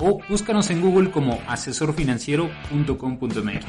o búscanos en Google como asesorfinanciero.com.mx.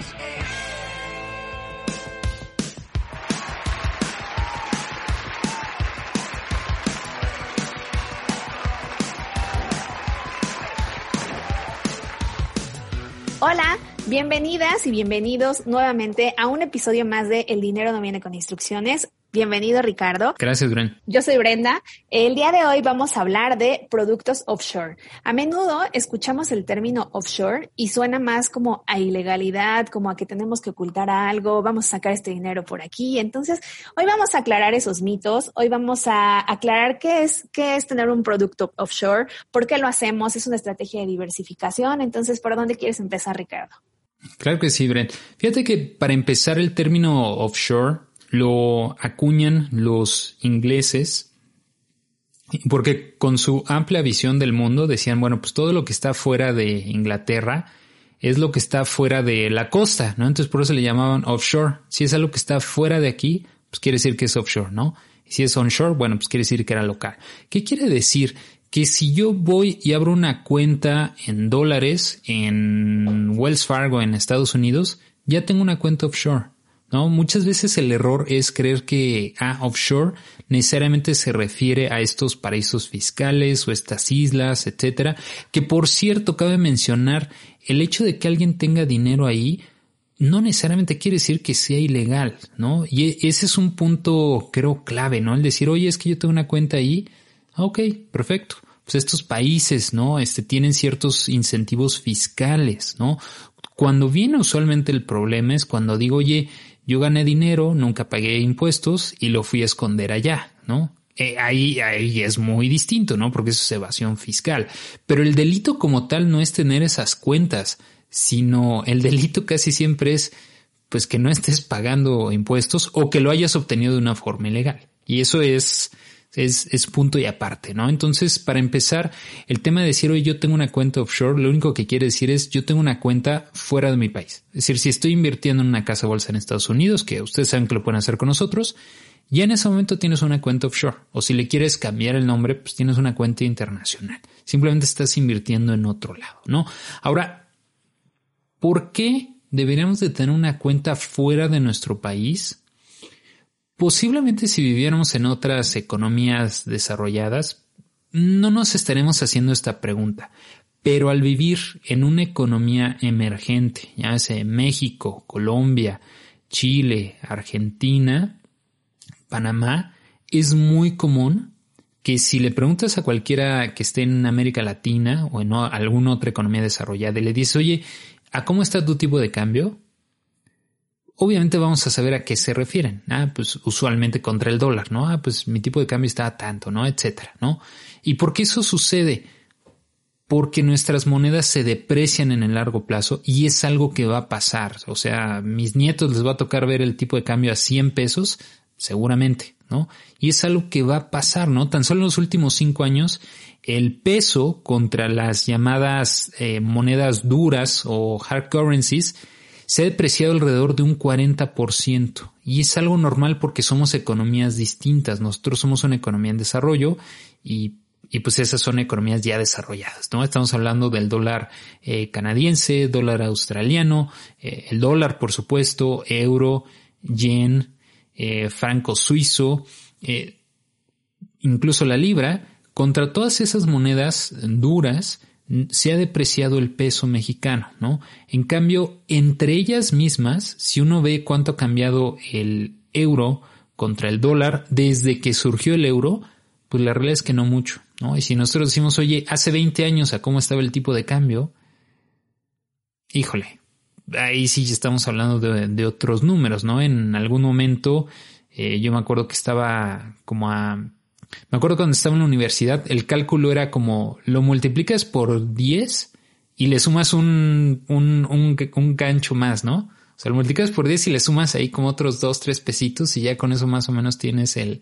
Hola, bienvenidas y bienvenidos nuevamente a un episodio más de El dinero no viene con instrucciones. Bienvenido, Ricardo. Gracias, Brenda. Yo soy Brenda. El día de hoy vamos a hablar de productos offshore. A menudo escuchamos el término offshore y suena más como a ilegalidad, como a que tenemos que ocultar algo, vamos a sacar este dinero por aquí. Entonces, hoy vamos a aclarar esos mitos. Hoy vamos a aclarar qué es, qué es tener un producto offshore, por qué lo hacemos, es una estrategia de diversificación. Entonces, ¿por dónde quieres empezar, Ricardo? Claro que sí, Brent. Fíjate que para empezar el término offshore lo acuñan los ingleses porque con su amplia visión del mundo decían, bueno, pues todo lo que está fuera de Inglaterra es lo que está fuera de la costa, ¿no? Entonces por eso le llamaban offshore. Si es algo que está fuera de aquí, pues quiere decir que es offshore, ¿no? Y si es onshore, bueno, pues quiere decir que era local. ¿Qué quiere decir? Que si yo voy y abro una cuenta en dólares en Wells Fargo en Estados Unidos, ya tengo una cuenta offshore. ¿No? Muchas veces el error es creer que ah, offshore necesariamente se refiere a estos paraísos fiscales o estas islas, etcétera, que por cierto cabe mencionar el hecho de que alguien tenga dinero ahí no necesariamente quiere decir que sea ilegal, ¿no? Y e, ese es un punto creo clave, ¿no? El decir, "Oye, es que yo tengo una cuenta ahí." Ah, ok, perfecto pues estos países, ¿no? Este, tienen ciertos incentivos fiscales, ¿no? Cuando viene usualmente el problema es cuando digo, oye, yo gané dinero, nunca pagué impuestos y lo fui a esconder allá, ¿no? Eh, ahí, ahí es muy distinto, ¿no? Porque eso es evasión fiscal. Pero el delito como tal no es tener esas cuentas, sino el delito casi siempre es pues que no estés pagando impuestos o que lo hayas obtenido de una forma ilegal. Y eso es, es, es, punto y aparte, ¿no? Entonces, para empezar, el tema de decir, oye, yo tengo una cuenta offshore, lo único que quiere decir es, yo tengo una cuenta fuera de mi país. Es decir, si estoy invirtiendo en una casa bolsa en Estados Unidos, que ustedes saben que lo pueden hacer con nosotros, ya en ese momento tienes una cuenta offshore. O si le quieres cambiar el nombre, pues tienes una cuenta internacional. Simplemente estás invirtiendo en otro lado, ¿no? Ahora, ¿por qué deberíamos de tener una cuenta fuera de nuestro país? Posiblemente si viviéramos en otras economías desarrolladas, no nos estaremos haciendo esta pregunta. Pero al vivir en una economía emergente, ya sea México, Colombia, Chile, Argentina, Panamá, es muy común que si le preguntas a cualquiera que esté en América Latina o en alguna otra economía desarrollada y le dices, oye, ¿a cómo está tu tipo de cambio? Obviamente vamos a saber a qué se refieren. Ah, pues usualmente contra el dólar, ¿no? Ah, pues mi tipo de cambio está a tanto, ¿no? Etcétera, ¿no? ¿Y por qué eso sucede? Porque nuestras monedas se deprecian en el largo plazo y es algo que va a pasar. O sea, mis nietos les va a tocar ver el tipo de cambio a 100 pesos, seguramente, ¿no? Y es algo que va a pasar, ¿no? Tan solo en los últimos cinco años, el peso contra las llamadas eh, monedas duras o hard currencies se ha depreciado alrededor de un 40% y es algo normal porque somos economías distintas. Nosotros somos una economía en desarrollo y, y pues esas son economías ya desarrolladas, ¿no? Estamos hablando del dólar eh, canadiense, dólar australiano, eh, el dólar, por supuesto, euro, yen, eh, franco suizo, incluso la libra. Contra todas esas monedas duras, se ha depreciado el peso mexicano, ¿no? En cambio, entre ellas mismas, si uno ve cuánto ha cambiado el euro contra el dólar desde que surgió el euro, pues la realidad es que no mucho, ¿no? Y si nosotros decimos, oye, hace 20 años a cómo estaba el tipo de cambio, híjole, ahí sí estamos hablando de, otros números, ¿no? En algún momento, eh, yo me acuerdo que estaba como a me acuerdo cuando estaba en la universidad, el cálculo era como lo multiplicas por 10 y le sumas un, un, un, un gancho más, ¿no? O sea, lo multiplicas por 10 y le sumas ahí como otros 2, 3 pesitos y ya con eso más o menos tienes el,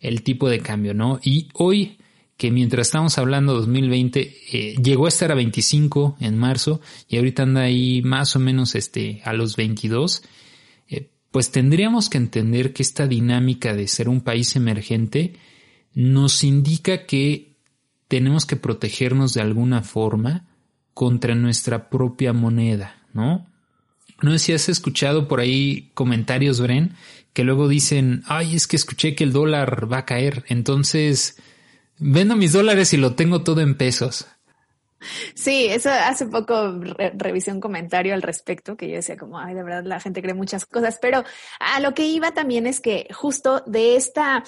el tipo de cambio, ¿no? Y hoy, que mientras estamos hablando 2020, eh, llegó a estar a 25 en marzo y ahorita anda ahí más o menos este, a los 22, eh, pues tendríamos que entender que esta dinámica de ser un país emergente nos indica que tenemos que protegernos de alguna forma contra nuestra propia moneda, ¿no? No sé si has escuchado por ahí comentarios, Bren, que luego dicen, ay, es que escuché que el dólar va a caer, entonces vendo mis dólares y lo tengo todo en pesos. Sí, eso hace poco revisé un comentario al respecto que yo decía como, ay, de verdad la gente cree muchas cosas, pero a lo que iba también es que justo de esta,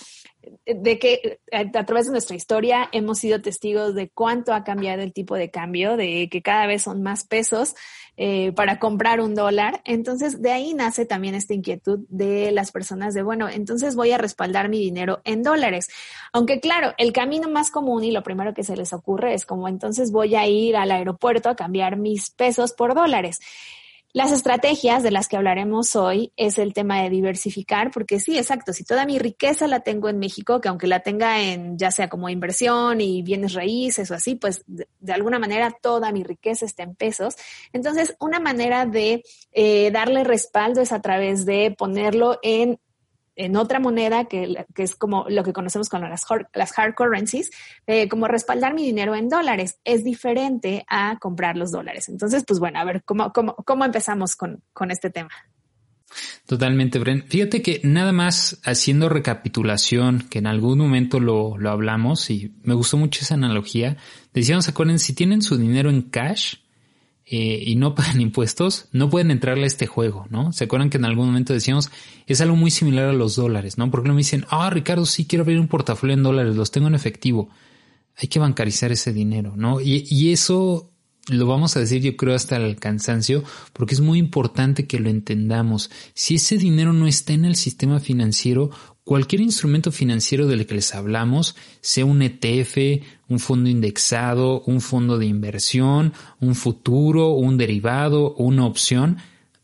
de que a, través de nuestra historia hemos sido testigos de cuánto ha cambiado el tipo de cambio, de que cada vez son más pesos eh, para comprar un dólar. Entonces, de ahí nace también esta inquietud de las personas de, bueno, entonces voy a respaldar mi dinero en dólares. Aunque claro, el camino más común y lo primero que se les ocurre es como, entonces voy a ir al aeropuerto a cambiar mis pesos por dólares. Las estrategias de las que hablaremos hoy es el tema de diversificar, porque sí, exacto, si toda mi riqueza la tengo en México, que aunque la tenga en ya sea como inversión y bienes raíces o así, pues de, alguna manera toda mi riqueza está en pesos. Entonces, una manera de eh, darle respaldo es a través de ponerlo en en otra moneda que, que, es como lo que conocemos con las, las hard currencies, eh, como respaldar mi dinero en dólares. Es diferente a comprar los dólares. Entonces, pues bueno, a ver, ¿cómo, cómo, cómo empezamos con, con este tema? Totalmente, Bren. Fíjate que nada más haciendo recapitulación, que en algún momento lo, lo hablamos y me gustó mucho esa analogía. Decíamos, acuerden, si tienen su dinero en cash, eh, y no pagan impuestos, no pueden entrarle a este juego, ¿no? ¿Se acuerdan que en algún momento decíamos, es algo muy similar a los dólares, ¿no? Porque no me dicen, ah, Ricardo, sí quiero abrir un portafolio en dólares, los tengo en efectivo. Hay que bancarizar ese dinero, ¿no? Y, y eso lo vamos a decir yo creo hasta el cansancio, porque es muy importante que lo entendamos. Si ese dinero no está en el sistema financiero, cualquier instrumento financiero del que les hablamos, sea un ETF, un fondo indexado, un fondo de inversión, un futuro, un derivado una opción,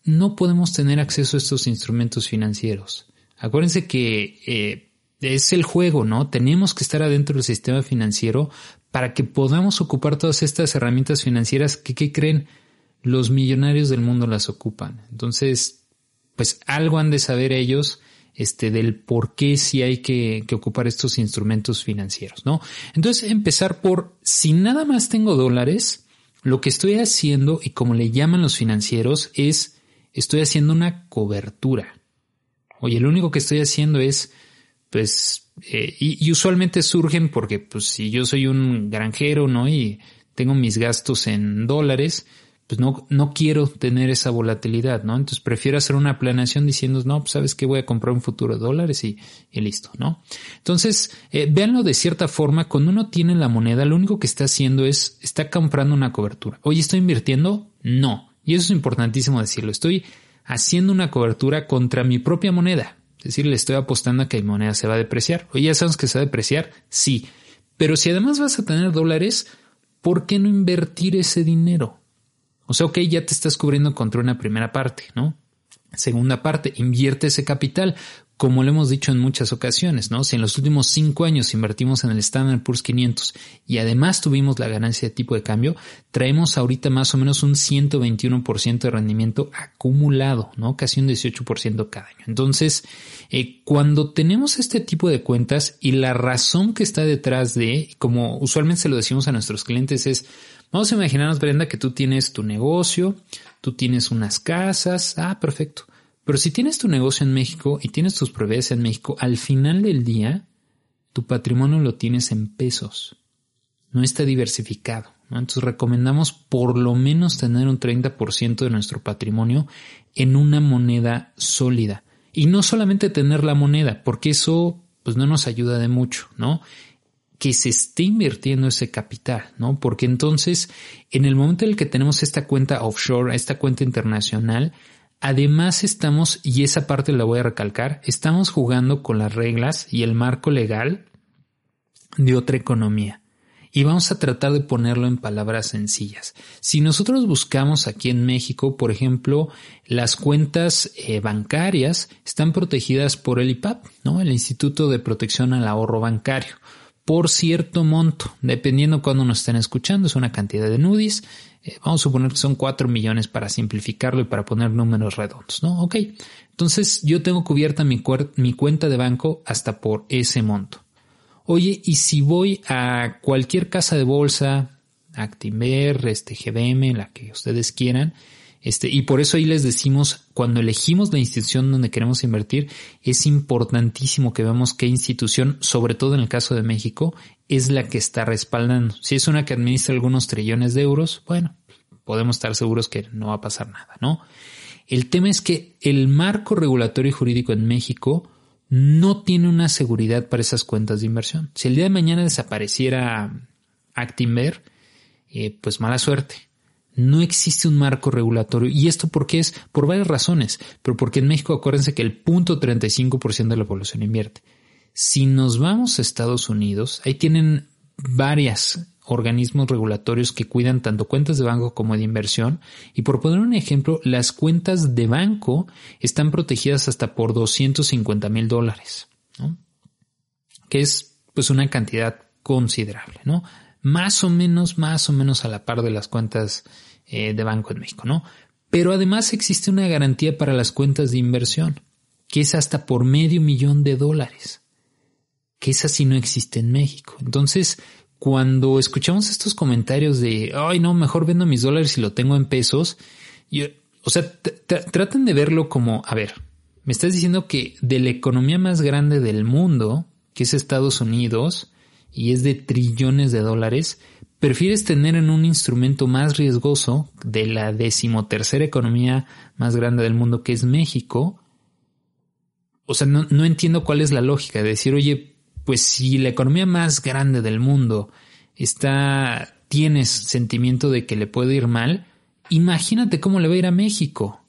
no podemos tener acceso a estos instrumentos financieros. Acuérdense que eh, es el juego, ¿no? Tenemos que estar adentro del sistema financiero para que podamos ocupar todas estas herramientas financieras que, ¿qué creen? Los millonarios del mundo las ocupan. Entonces, pues algo han de saber ellos este, del por qué si hay que, ocupar estos instrumentos financieros, ¿no? Entonces, empezar por, si nada más tengo dólares, lo que estoy haciendo, y como le llaman los financieros, es, estoy haciendo una cobertura. Oye, lo único que estoy haciendo es, pues, eh, y, y, usualmente surgen porque, pues, si yo soy un granjero, ¿no? Y tengo mis gastos en dólares, pues no, no quiero tener esa volatilidad, ¿no? Entonces prefiero hacer una planeación diciendo, no, pues sabes que voy a comprar un futuro de dólares y, y listo, ¿no? Entonces, eh, véanlo de cierta forma, cuando uno tiene la moneda, lo único que está haciendo es, está comprando una cobertura. Oye, ¿estoy invirtiendo? No. Y eso es importantísimo decirlo. Estoy haciendo una cobertura contra mi propia moneda. Es decir, le estoy apostando a que mi moneda se va a depreciar. Oye, ¿ya sabes que se va a depreciar? Sí. Pero si además vas a tener dólares, ¿por qué no invertir ese dinero? O sea, ok, ya te estás cubriendo contra una primera parte, ¿no? Segunda parte, invierte ese capital, como lo hemos dicho en muchas ocasiones, ¿no? Si en los últimos cinco años invertimos en el Standard Poor's 500 y además tuvimos la ganancia de tipo de cambio, traemos ahorita más o menos un 121% de rendimiento acumulado, ¿no? Casi un 18% cada año. Entonces, eh, cuando tenemos este tipo de cuentas y la razón que está detrás de, como usualmente se lo decimos a nuestros clientes, es Vamos a imaginarnos, Brenda, que tú tienes tu negocio, tú tienes unas casas, ah, perfecto. Pero si tienes tu negocio en México y tienes tus propiedades en México, al final del día, tu patrimonio lo tienes en pesos. No está diversificado. Entonces recomendamos por lo menos tener un 30% de nuestro patrimonio en una moneda sólida. Y no solamente tener la moneda, porque eso pues no nos ayuda de mucho, ¿no? Que se esté invirtiendo ese capital, ¿no? Porque entonces, en el momento en el que tenemos esta cuenta offshore, esta cuenta internacional, además estamos, y esa parte la voy a recalcar, estamos jugando con las reglas y el marco legal de otra economía. y vamos a tratar de ponerlo en palabras sencillas. Si nosotros buscamos aquí en México, por ejemplo, las cuentas eh, bancarias están protegidas por el IPAP, ¿no? El Instituto de Protección al Ahorro Bancario, por cierto monto, dependiendo cuando nos estén escuchando, es una cantidad de NUDIs. Eh, vamos a suponer que son 4 millones para simplificarlo y para poner números redondos, ¿no? Ok. Entonces yo tengo cubierta mi, mi cuenta de banco hasta por ese monto. Oye, y si voy a cualquier casa de bolsa, Actimber, este GDM, la que ustedes quieran, este, y por eso ahí les decimos, cuando elegimos la institución donde queremos invertir, es importantísimo que veamos qué institución, sobre todo en el caso de México, es la que está respaldando. Si es una que administra algunos trillones de euros, bueno, podemos estar seguros que no va a pasar nada, ¿no? El tema es que el marco regulatorio y jurídico en México no tiene una seguridad para esas cuentas de inversión. Si el día de mañana desapareciera Actinver, eh, pues mala suerte. No existe un marco regulatorio. ¿Y esto por qué es? Por varias razones. Pero porque en México acuérdense que el punto 35% de la población invierte. Si nos vamos a Estados Unidos, ahí tienen varias organismos regulatorios que cuidan tanto cuentas de banco como de inversión. Y por poner un ejemplo, las cuentas de banco están protegidas hasta por 250 mil dólares, que es pues una cantidad considerable, ¿no? Más o menos, más o menos a la par de las cuentas eh, de banco en México, ¿no? Pero además existe una garantía para las cuentas de inversión, que es hasta por medio millón de dólares, que esa sí no existe en México. Entonces, cuando escuchamos estos comentarios de, ay, no, mejor vendo mis dólares y lo tengo en pesos, o sea, traten de verlo como, a ver, me estás diciendo que de la economía más grande del mundo, que es Estados Unidos, y es de trillones de dólares, prefieres tener en un instrumento más riesgoso de la decimotercera economía más grande del mundo, que es México. O sea, no, no entiendo cuál es la lógica de decir, oye, pues si la economía más grande del mundo está, tienes sentimiento de que le puede ir mal, imagínate cómo le va a ir a México.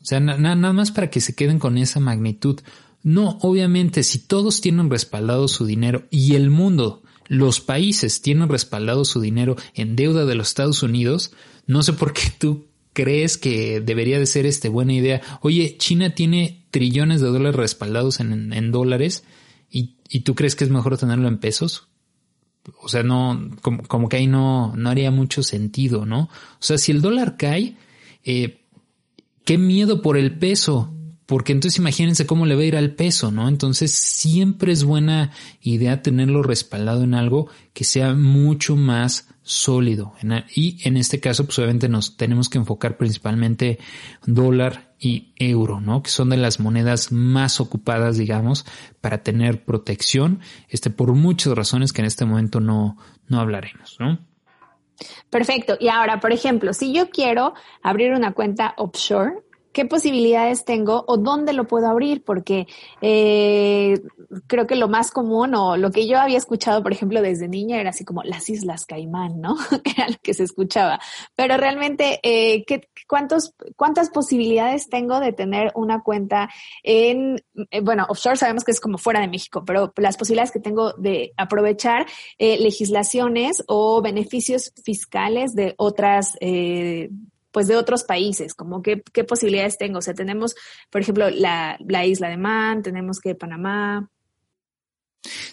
O sea, nada más para que se queden con esa magnitud. No, obviamente, si todos tienen respaldado su dinero y el mundo, los países tienen respaldado su dinero en deuda de los Estados Unidos, no sé por qué tú crees que debería de ser este buena idea. Oye, China tiene trillones de dólares respaldados en, dólares ¿Y tú crees que es mejor tenerlo en pesos? O sea, no, como, que ahí no, no haría mucho sentido, ¿no? O sea, si el dólar cae, eh, qué miedo por el peso, porque entonces imagínense cómo le va a ir al peso, ¿no? Entonces siempre es buena idea tenerlo respaldado en algo que sea mucho más sólido. Y en este caso, pues obviamente nos tenemos que enfocar principalmente dólar y euro, ¿no? Que son de las monedas más ocupadas, digamos, para tener protección, este, por muchas razones que en este momento no, no hablaremos, ¿no? Perfecto. Y ahora, por ejemplo, si yo quiero abrir una cuenta offshore, qué posibilidades tengo o dónde lo puedo abrir, porque eh, creo que lo más común o lo que yo había escuchado, por ejemplo, desde niña era así como las Islas Caimán, ¿no? era lo que se escuchaba. Pero realmente, eh, ¿qué, cuántos, ¿cuántas posibilidades tengo de tener una cuenta en, eh, bueno, offshore sabemos que es como fuera de México, pero las posibilidades que tengo de aprovechar eh, legislaciones o beneficios fiscales de otras eh, pues de otros países, como qué, qué posibilidades tengo. O sea, tenemos, por ejemplo, la, la isla de Man, tenemos que Panamá.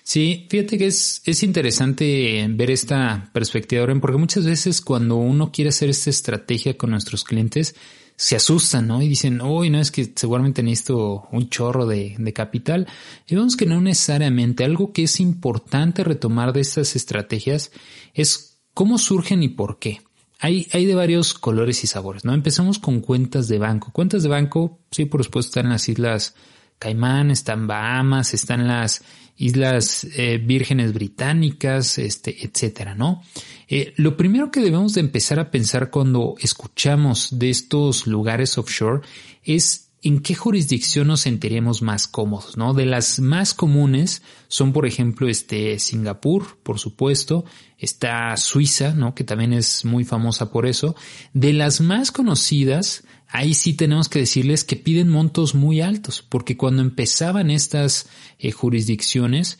Sí, fíjate que es, es interesante ver esta perspectiva, porque muchas veces cuando uno quiere hacer esta estrategia con nuestros clientes, se asustan, ¿no? Y dicen, uy, no, es que seguramente necesito un chorro de, de capital. Y vemos que no necesariamente. Algo que es importante retomar de estas estrategias es cómo surgen y por qué. Hay, de varios colores y sabores, ¿no? Empezamos con cuentas de banco. Cuentas de banco, sí, por supuesto, están en las Islas Caimán, están Bahamas, están las Islas eh, Vírgenes Británicas, este, etcétera, ¿no? Eh, lo primero que debemos de empezar a pensar cuando escuchamos de estos lugares offshore es en qué jurisdicción nos sentiríamos más cómodos, ¿no? De las más comunes son, por ejemplo, este Singapur, por supuesto, está Suiza, ¿no? Que también es muy famosa por eso. De las más conocidas, ahí sí tenemos que decirles que piden montos muy altos, porque cuando empezaban estas eh, jurisdicciones,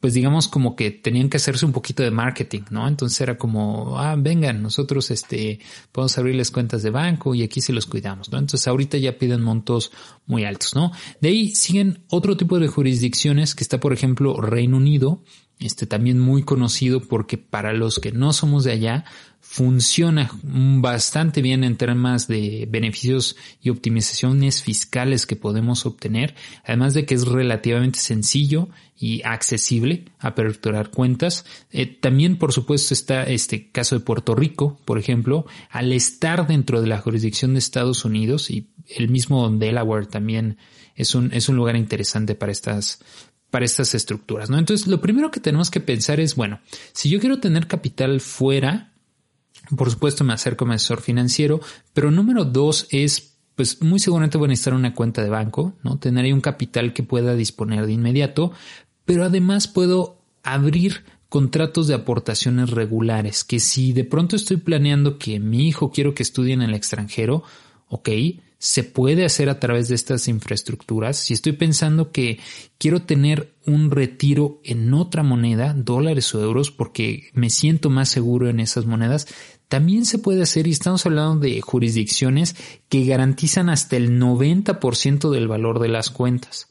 pues digamos como que tenían que hacerse un poquito de marketing, ¿no? Entonces era como, ah, vengan, nosotros este, podemos abrirles cuentas de banco y aquí se los cuidamos, ¿no? Entonces ahorita ya piden montos muy altos, ¿no? De ahí siguen otro tipo de jurisdicciones que está, por ejemplo, Reino Unido, este también muy conocido porque para los que no somos de allá, funciona bastante bien en temas de beneficios y optimizaciones fiscales que podemos obtener, además de que es relativamente sencillo y accesible aperturar cuentas. Eh, también, por supuesto, está este caso de Puerto Rico, por ejemplo, al estar dentro de la jurisdicción de Estados Unidos y el mismo Delaware también es un, es un lugar interesante para estas, para estas estructuras, ¿no? Entonces, lo primero que tenemos que pensar es, bueno, si yo quiero tener capital fuera, por supuesto me acerco a mi asesor financiero, pero número dos es, pues muy seguramente voy a necesitar una cuenta de banco, ¿no? Tener ahí un capital que pueda disponer de inmediato, pero además puedo abrir contratos de aportaciones regulares, que si de pronto estoy planeando que mi hijo quiero que estudie en el extranjero, ok, se puede hacer a través de estas infraestructuras. Si estoy pensando que quiero tener un retiro en otra moneda, dólares o euros, porque me siento más seguro en esas monedas, también se puede hacer y estamos hablando de jurisdicciones que garantizan hasta el 90% del valor de las cuentas,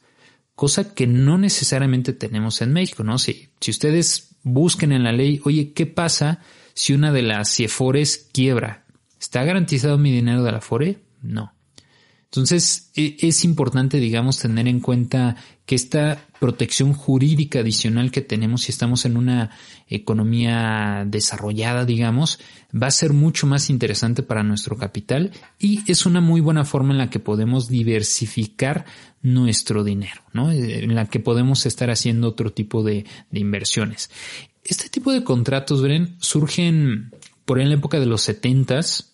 cosa que no necesariamente tenemos en México, ¿no? Si, si ustedes busquen en la ley, oye, ¿qué pasa si una de las CIEFORES quiebra? ¿Está garantizado mi dinero de la FORE? No. Entonces, e, es importante, digamos, tener en cuenta que esta protección jurídica adicional que tenemos si estamos en una economía desarrollada, digamos, va a ser mucho más interesante para nuestro capital y es una muy buena forma en la que podemos diversificar nuestro dinero, ¿no? En la que podemos estar haciendo otro tipo de, inversiones. Este tipo de contratos, ven, surgen por en la época de los setentas.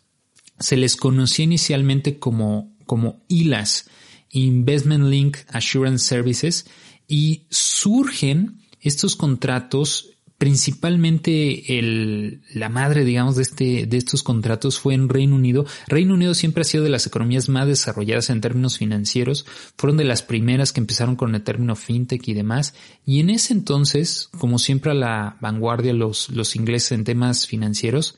Se les conocía inicialmente como como ILAS, Investment Link Assurance Services, y surgen estos contratos principalmente el, la madre, digamos, de, este, de estos contratos fue en Reino Unido. Reino Unido siempre ha sido de las economías más desarrolladas en términos financieros. Fueron de las primeras que empezaron con el término fintech y demás. Y en ese entonces, como siempre a la vanguardia los, los ingleses en temas financieros,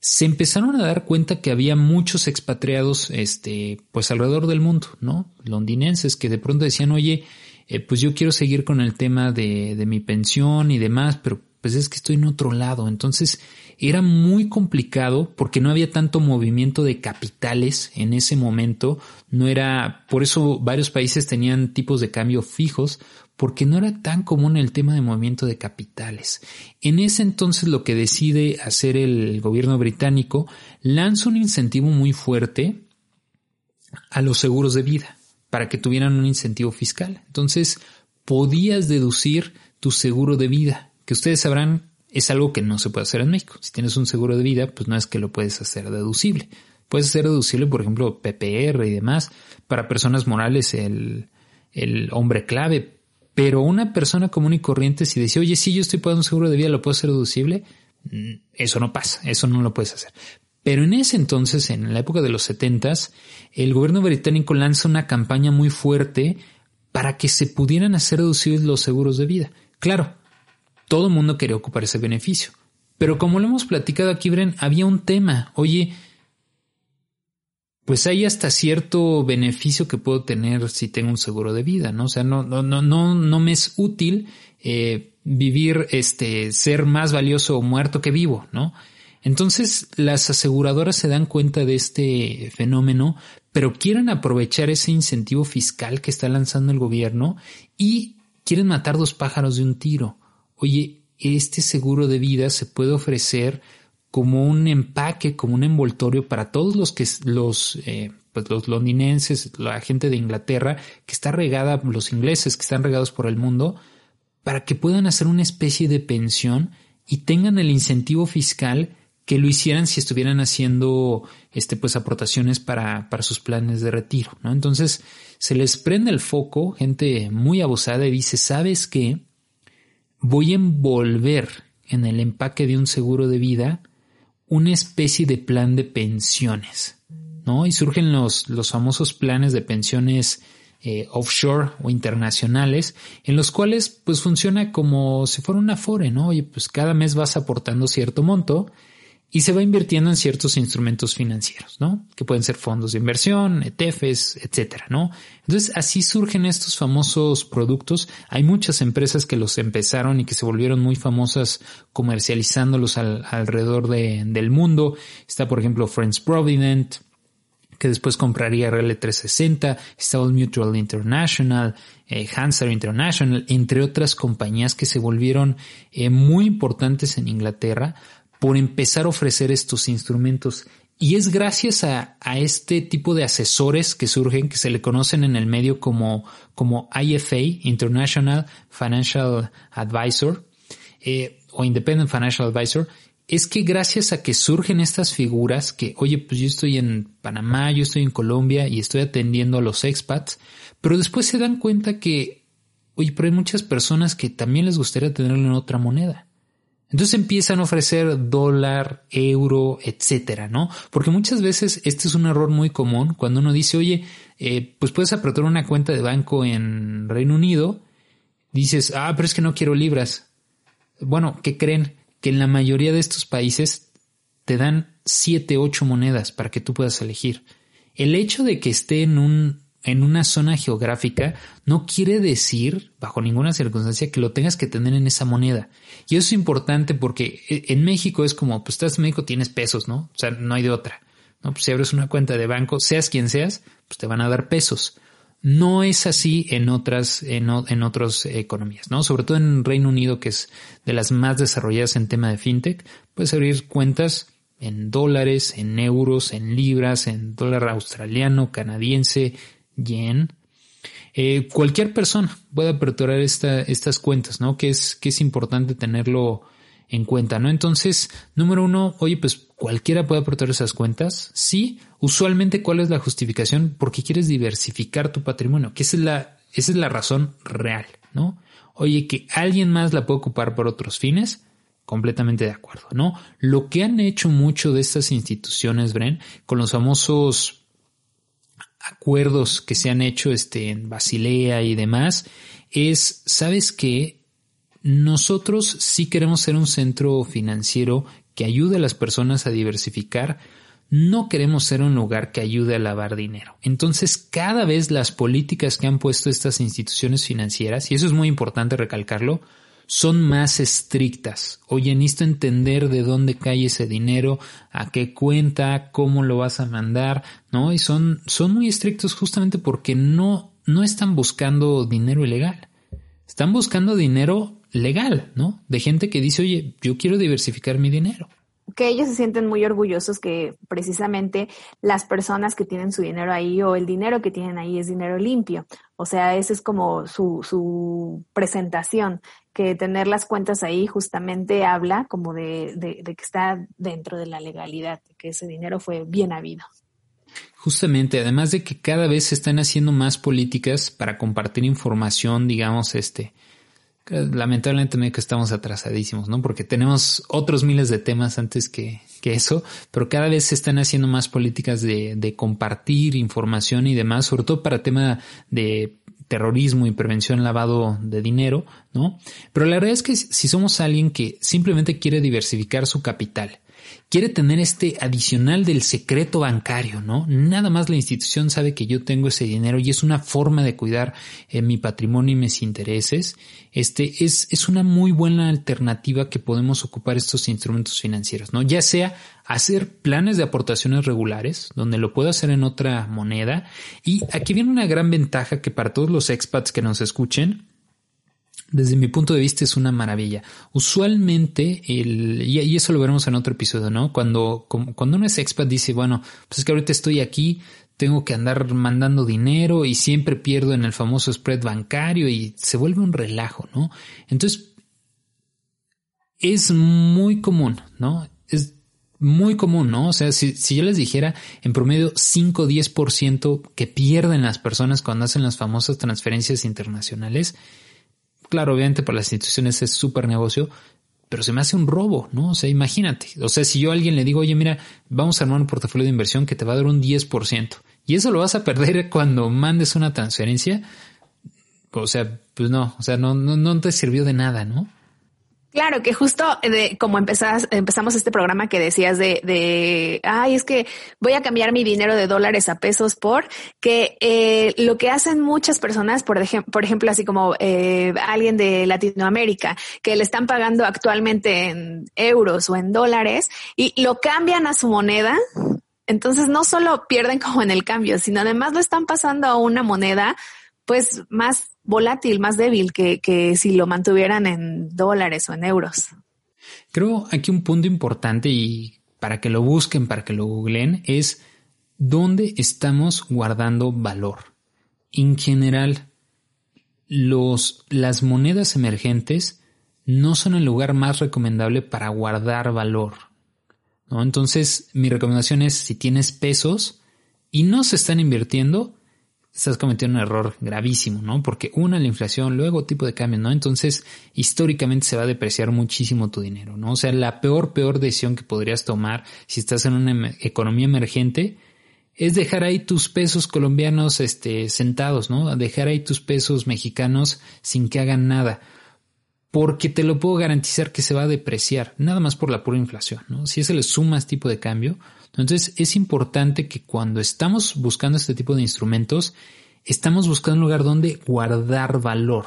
se empezaron a dar cuenta que había muchos expatriados, este, pues alrededor del mundo, ¿no? Londinenses que de pronto decían, oye, eh, pues yo quiero seguir con el tema de, de mi pensión y demás, pero pues es que estoy en otro lado. Entonces era muy complicado porque no había tanto movimiento de capitales en ese momento. No era, por eso varios países tenían tipos de cambio fijos porque no era tan común el tema de movimiento de capitales. En ese entonces lo que decide hacer el gobierno británico lanza un incentivo muy fuerte a los seguros de vida para que tuvieran un incentivo fiscal. Entonces podías deducir tu seguro de vida, que ustedes sabrán es algo que no se puede hacer en México. Si tienes un seguro de vida, pues no es que lo puedes hacer deducible. Puedes hacer deducible, por ejemplo, PPR y demás. Para personas morales, el, el hombre clave, pero una persona común y corriente, si dice, oye, sí, yo estoy pagando un seguro de vida, ¿lo puedo hacer deducible? Mm, eso no pasa, eso no lo puedes hacer. Pero en ese entonces, en la época de los setentas, el gobierno británico lanza una campaña muy fuerte para que se pudieran hacer deducibles los seguros de vida. Claro, todo el mundo quería ocupar ese beneficio. Pero como lo hemos platicado aquí, Bren, había un tema. Oye, pues hay hasta cierto beneficio que puedo tener si tengo un seguro de vida, ¿no? O sea, no, no, no, no, no me es útil eh, vivir, este, ser más valioso o muerto que vivo, ¿no? Entonces las aseguradoras se dan cuenta de este fenómeno, pero quieren aprovechar ese incentivo fiscal que está lanzando el gobierno y quieren matar dos pájaros de un tiro. Oye, este seguro de vida se puede ofrecer como un empaque, como un envoltorio para todos los que los eh, pues los londinenses, la gente de Inglaterra que está regada, los ingleses que están regados por el mundo, para que puedan hacer una especie de pensión y tengan el incentivo fiscal que lo hicieran si estuvieran haciendo este pues aportaciones para, para sus planes de retiro, ¿no? Entonces se les prende el foco, gente muy abusada y dice, ¿sabes qué? Voy a envolver en el empaque de un seguro de vida una especie de plan de pensiones, ¿no? Y surgen los, los famosos planes de pensiones eh, offshore o internacionales, en los cuales pues funciona como si fuera una Afore, ¿no? Oye, pues cada mes vas aportando cierto monto y se va invirtiendo en ciertos instrumentos financieros, ¿no? Que pueden ser fondos de inversión, ETFs, etcétera, ¿no? Entonces así surgen estos famosos productos. Hay muchas empresas que los empezaron y que se volvieron muy famosas comercializándolos alrededor del mundo. Está, por ejemplo, Friends Provident, que después compraría RL360, está Old Mutual International, eh, International, entre otras compañías que se volvieron eh, muy importantes en Inglaterra por empezar a ofrecer estos instrumentos. Y es gracias a, a, este tipo de asesores que surgen, que se le conocen en el medio como, como IFA, International Financial Advisor, eh, o Independent Financial Advisor, es que gracias a que surgen estas figuras que, oye, pues yo estoy en Panamá, yo estoy en Colombia y estoy atendiendo a los expats, pero después se dan cuenta que, oye, pero hay muchas personas que también les gustaría tenerlo en otra moneda. Entonces empiezan a ofrecer dólar, euro, etcétera, ¿no? Porque muchas veces este es un error muy común cuando uno dice, oye, eh, pues puedes apretar una cuenta de banco en Reino Unido, dices, ah, pero es que no quiero libras. Bueno, ¿qué creen? que en la mayoría de estos países te dan 7, 8 monedas para que tú puedas elegir. El hecho de que esté en un en una zona geográfica no quiere decir, bajo ninguna circunstancia, que lo tengas que tener en esa moneda. Y eso es importante porque e, en México es como, pues estás en México, tienes pesos, ¿no? O sea, no hay de otra. ¿no? Pues si abres una cuenta de banco, seas quien seas, pues te van a dar pesos. No es así en otras, en, en otras economías, ¿no? Sobre todo en Reino Unido, que es de las más desarrolladas en tema de fintech, puedes abrir cuentas en dólares, en euros, en libras, en dólar australiano, canadiense, yen. Eh, cualquier persona puede aperturar esta, estas cuentas, ¿no? Que es, que es importante tenerlo en cuenta, ¿no? Entonces, número uno, oye, pues cualquiera puede aportar esas cuentas. Sí, usualmente, ¿cuál es la justificación? Porque quieres diversificar tu patrimonio, que esa es la, esa es la razón real, ¿no? Oye, que alguien más la puede ocupar por otros fines, completamente de acuerdo, ¿no? Lo que han hecho mucho de estas instituciones, Bren, con los famosos acuerdos que se han hecho este, en Basilea y demás, es, ¿sabes qué? Nosotros sí queremos ser un centro financiero que ayude a las personas a diversificar, no queremos ser un lugar que ayude a lavar dinero. Entonces, cada vez las políticas que han puesto estas instituciones financieras, y eso es muy importante recalcarlo, son más estrictas. Oye, necesito entender de dónde cae ese dinero, a qué cuenta, cómo lo vas a mandar, ¿no? Y son, son muy estrictos justamente porque no, no están buscando dinero ilegal. Están buscando dinero legal, ¿no? De gente que dice, oye, yo quiero diversificar mi dinero. Que ellos se sienten muy orgullosos que precisamente las personas que tienen su dinero ahí o el dinero que tienen ahí es dinero limpio. O sea, esa es como su, su presentación, que tener las cuentas ahí justamente habla como de, de, de que está dentro de la legalidad, que ese dinero fue bien habido. Justamente, además de que cada vez se están haciendo más políticas para compartir información, digamos, este, lamentablemente que estamos atrasadísimos, ¿no? Porque tenemos otros miles de temas antes que, que eso, pero cada vez se están haciendo más políticas de, de compartir información y demás, sobre todo para tema de terrorismo y prevención lavado de dinero, ¿no? Pero la verdad es que si somos alguien que simplemente quiere diversificar su capital, quiere tener este adicional del secreto bancario, ¿no? Nada más la institución sabe que yo tengo ese dinero y es una forma de cuidar eh, mi patrimonio y mis intereses. Este es, es una muy buena alternativa que podemos ocupar estos instrumentos financieros, ¿no? Ya sea hacer planes de aportaciones regulares, donde lo puedo hacer en otra moneda. Y aquí viene una gran ventaja que para todos los expats que nos escuchen, desde mi punto de vista es una maravilla. Usualmente, el, y, eso lo veremos en otro episodio, ¿no? Cuando, cuando uno es expat dice, bueno, pues es que ahorita estoy aquí, tengo que andar mandando dinero y siempre pierdo en el famoso spread bancario y se vuelve un relajo, ¿no? Entonces, es muy común, ¿no? Es muy común, ¿no? O sea, si, si yo les dijera en promedio 5 o 10% que pierden las personas cuando hacen las famosas transferencias internacionales, Claro, obviamente para las instituciones es súper negocio, pero se me hace un robo, ¿no? O sea, imagínate. O sea, si yo a alguien le digo, oye, mira, vamos a armar un portafolio de inversión que te va a dar un 10%, Y eso lo vas a perder cuando mandes una transferencia. O sea, pues no, o sea, no, no, no te sirvió de nada, ¿no? Claro, que justo de como empezás, empezamos este programa que decías de, de, ay, es que voy a cambiar mi dinero de dólares a pesos por que eh, lo que hacen muchas personas, por, ejemplo, por ejemplo, así como eh, alguien de Latinoamérica, que le están pagando actualmente en euros o en dólares y lo cambian a su moneda. Entonces no solo pierden como en el cambio, sino además lo están pasando a una moneda pues más volátil, más débil que, que si lo mantuvieran en dólares o en euros. Creo aquí un punto importante y para que lo busquen, para que lo googleen, es dónde estamos guardando valor. En general, los, las monedas emergentes no son el lugar más recomendable para guardar valor. ¿no? Entonces, mi recomendación es si tienes pesos y no se están invirtiendo, estás cometiendo un error gravísimo, ¿no? Porque una, la inflación, luego tipo de cambio, ¿no? Entonces, históricamente se va a depreciar muchísimo tu dinero, ¿no? O sea, la peor, peor decisión que podrías tomar si estás en una economía emergente es dejar ahí tus pesos colombianos, este, sentados, ¿no? Dejar ahí tus pesos mexicanos sin que hagan nada. Porque te lo puedo garantizar que se va a depreciar, nada más por la pura inflación, ¿no? Si se le sumas tipo de cambio, entonces es importante que cuando estamos buscando este tipo de instrumentos, estamos buscando un lugar donde guardar valor.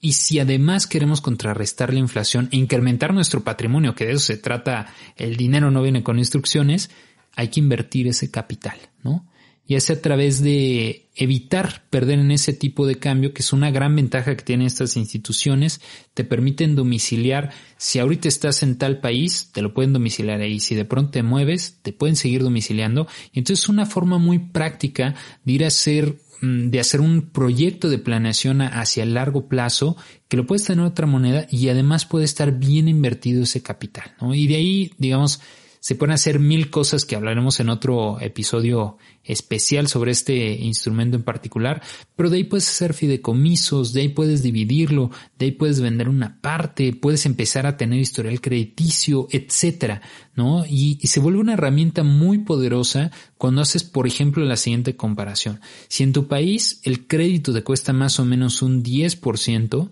Y si además queremos contrarrestar la inflación e incrementar nuestro patrimonio, que de eso se trata, el dinero no viene con instrucciones, hay que invertir ese capital, ¿no? Y es a través de evitar perder en ese tipo de cambio, que es una gran ventaja que tienen estas instituciones, te permiten domiciliar, si ahorita estás en tal país, te lo pueden domiciliar ahí, si de pronto te mueves, te pueden seguir domiciliando, y entonces es una forma muy práctica de ir a hacer mm, de hacer un proyecto de planeación hacia el largo plazo que lo puedes tener en otra moneda y además puede estar bien invertido ese capital, ¿no? Y de ahí, digamos, se pueden hacer mil cosas que hablaremos en otro episodio especial sobre este instrumento en particular, pero de ahí puedes hacer fideicomisos, de ahí puedes dividirlo, de ahí puedes vender una parte, puedes empezar a tener historial crediticio, etcétera, ¿no? Y, y se vuelve una herramienta muy poderosa cuando haces, por ejemplo, la siguiente comparación. Si en tu país el crédito te cuesta más o menos un 10%,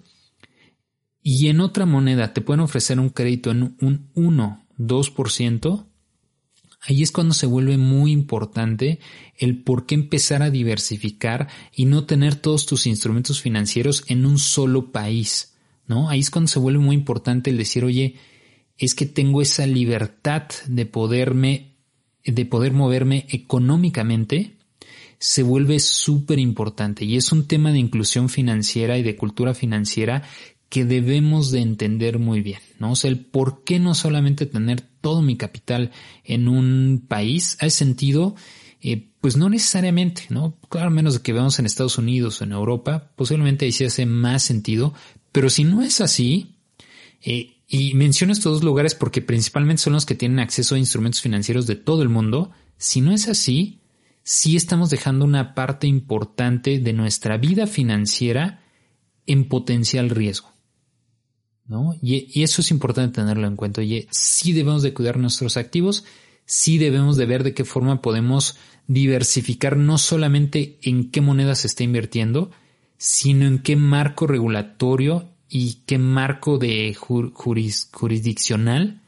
y en otra moneda te pueden ofrecer un crédito en un 1 2%, ahí es cuando se vuelve muy importante el por qué empezar a diversificar y no tener todos tus instrumentos financieros en un solo país, ¿no? Ahí es cuando se vuelve muy importante el decir, oye, es que tengo esa libertad de poderme, de poder moverme económicamente, se vuelve súper importante y es un tema de inclusión financiera y de cultura financiera que debemos de entender muy bien, ¿no? O sea, el por qué no solamente tener todo mi capital en un país, ha sentido, eh, pues no necesariamente, ¿no? Claro, menos de que veamos en Estados Unidos o en Europa, posiblemente ahí sí hace más sentido, pero si no es así, eh, y menciono estos dos lugares porque principalmente son los que tienen acceso a instrumentos financieros de todo el mundo, si no es así, sí estamos dejando una parte importante de nuestra vida financiera en potencial riesgo. ¿No? Y, eso es importante tenerlo en cuenta. Oye, sí debemos de cuidar nuestros activos, sí debemos de ver de qué forma podemos diversificar no solamente en qué moneda se está invirtiendo, sino en qué marco regulatorio y qué marco de jurisdiccional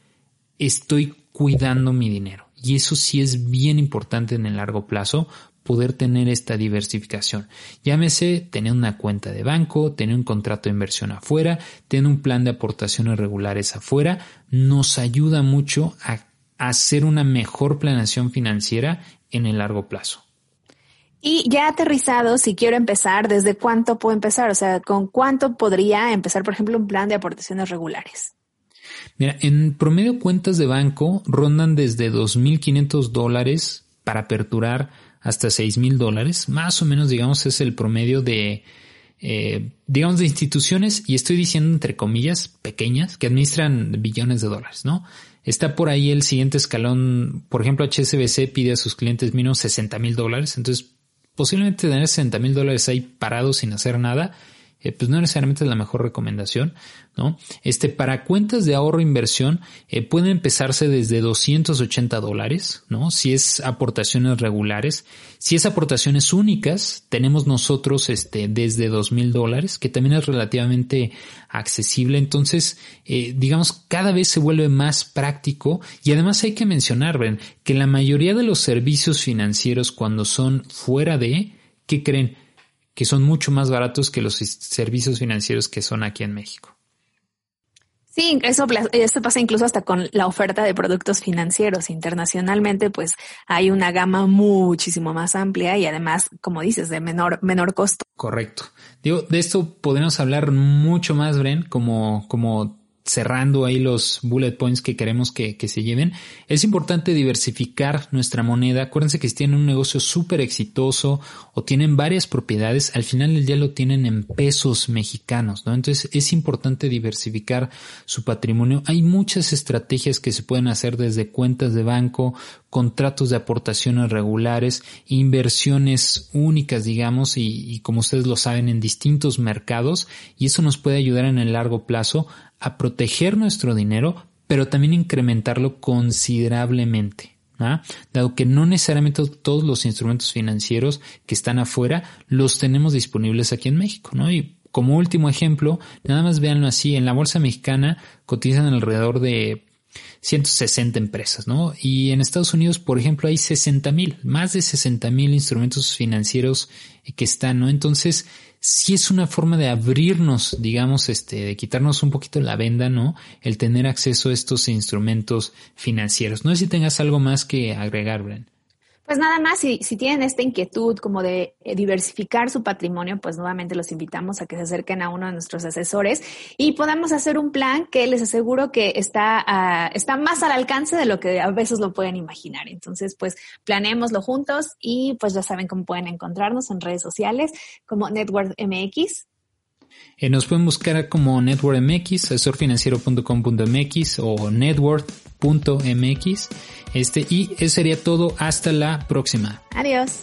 estoy cuidando mi dinero. Y eso sí es bien importante en el largo plazo poder tener esta diversificación. Llámese tener una cuenta de banco, tener un contrato de inversión afuera, tener un plan de aportaciones regulares afuera, nos ayuda mucho a hacer una mejor planeación financiera en el largo plazo. Y ya aterrizado, si quiero empezar, ¿desde cuánto puedo empezar? O sea, ¿con cuánto podría empezar, por ejemplo, un plan de aportaciones regulares? Mira, en promedio cuentas de banco rondan desde 2.500 dólares para aperturar hasta 6 mil dólares, más o menos digamos es el promedio de, eh, digamos, de instituciones, y estoy diciendo entre comillas, pequeñas, que administran billones de dólares, ¿no? Está por ahí el siguiente escalón, por ejemplo, HSBC pide a sus clientes mínimo 60 mil dólares, entonces posiblemente tener 60 mil dólares ahí parados sin hacer nada eh, pues no necesariamente es la mejor recomendación, ¿no? Este, para cuentas de ahorro e inversión, eh, empezarse desde 280 dólares, ¿no? Si es aportaciones regulares. Si es aportaciones únicas, tenemos nosotros, este, desde 2000 dólares, que también es relativamente accesible. Entonces, eh, digamos, cada vez se vuelve más práctico y además hay que mencionar, ven, que la mayoría de los servicios financieros cuando son fuera de, ¿qué creen? Que son mucho más baratos que los servicios financieros que son aquí en México. Sí, eso, eso pasa incluso hasta con la oferta de productos financieros. Internacionalmente, pues hay una gama muchísimo más amplia y además, como dices, de menor, menor costo. Correcto. Digo, de esto podemos hablar mucho más, Bren, como, como cerrando ahí los bullet points que queremos que, que, se lleven, es importante diversificar nuestra moneda. Acuérdense que si tienen un negocio súper exitoso o tienen varias propiedades, al final del día lo tienen en pesos mexicanos, ¿no? Entonces es importante diversificar su patrimonio. Hay muchas estrategias que se pueden hacer desde cuentas de banco, contratos de aportaciones regulares, inversiones únicas, digamos, y, y como ustedes lo saben, en distintos mercados, y eso nos puede ayudar en el largo plazo a proteger nuestro dinero, pero también incrementarlo considerablemente. Dado que no necesariamente todos los instrumentos financieros que están afuera los tenemos disponibles aquí en México, ¿no? Y como último ejemplo, nada más véanlo así, en la bolsa mexicana cotizan alrededor de 160 empresas, ¿no? Y en Estados Unidos, por ejemplo, hay 60 mil, más de 60 mil instrumentos financieros que están, ¿no? Entonces, si es una forma de abrirnos, digamos, este, de quitarnos un poquito la venda, ¿no? El tener acceso a estos instrumentos financieros. No sé si tengas algo más que agregar, Bren. Pues nada más, si, si tienen esta inquietud como de eh, diversificar su patrimonio, pues nuevamente los invitamos a que se acerquen a uno de nuestros asesores y podamos hacer un plan que les aseguro que está, uh, está más al alcance de lo que a veces lo pueden imaginar. Entonces, pues planeémoslo juntos y pues ya saben cómo pueden encontrarnos en redes sociales como Network MX. Eh, nos pueden buscar como Network MX, asesorfinanciero.com.mx o network.mx. Este, y eso sería todo. Hasta la próxima. Adiós.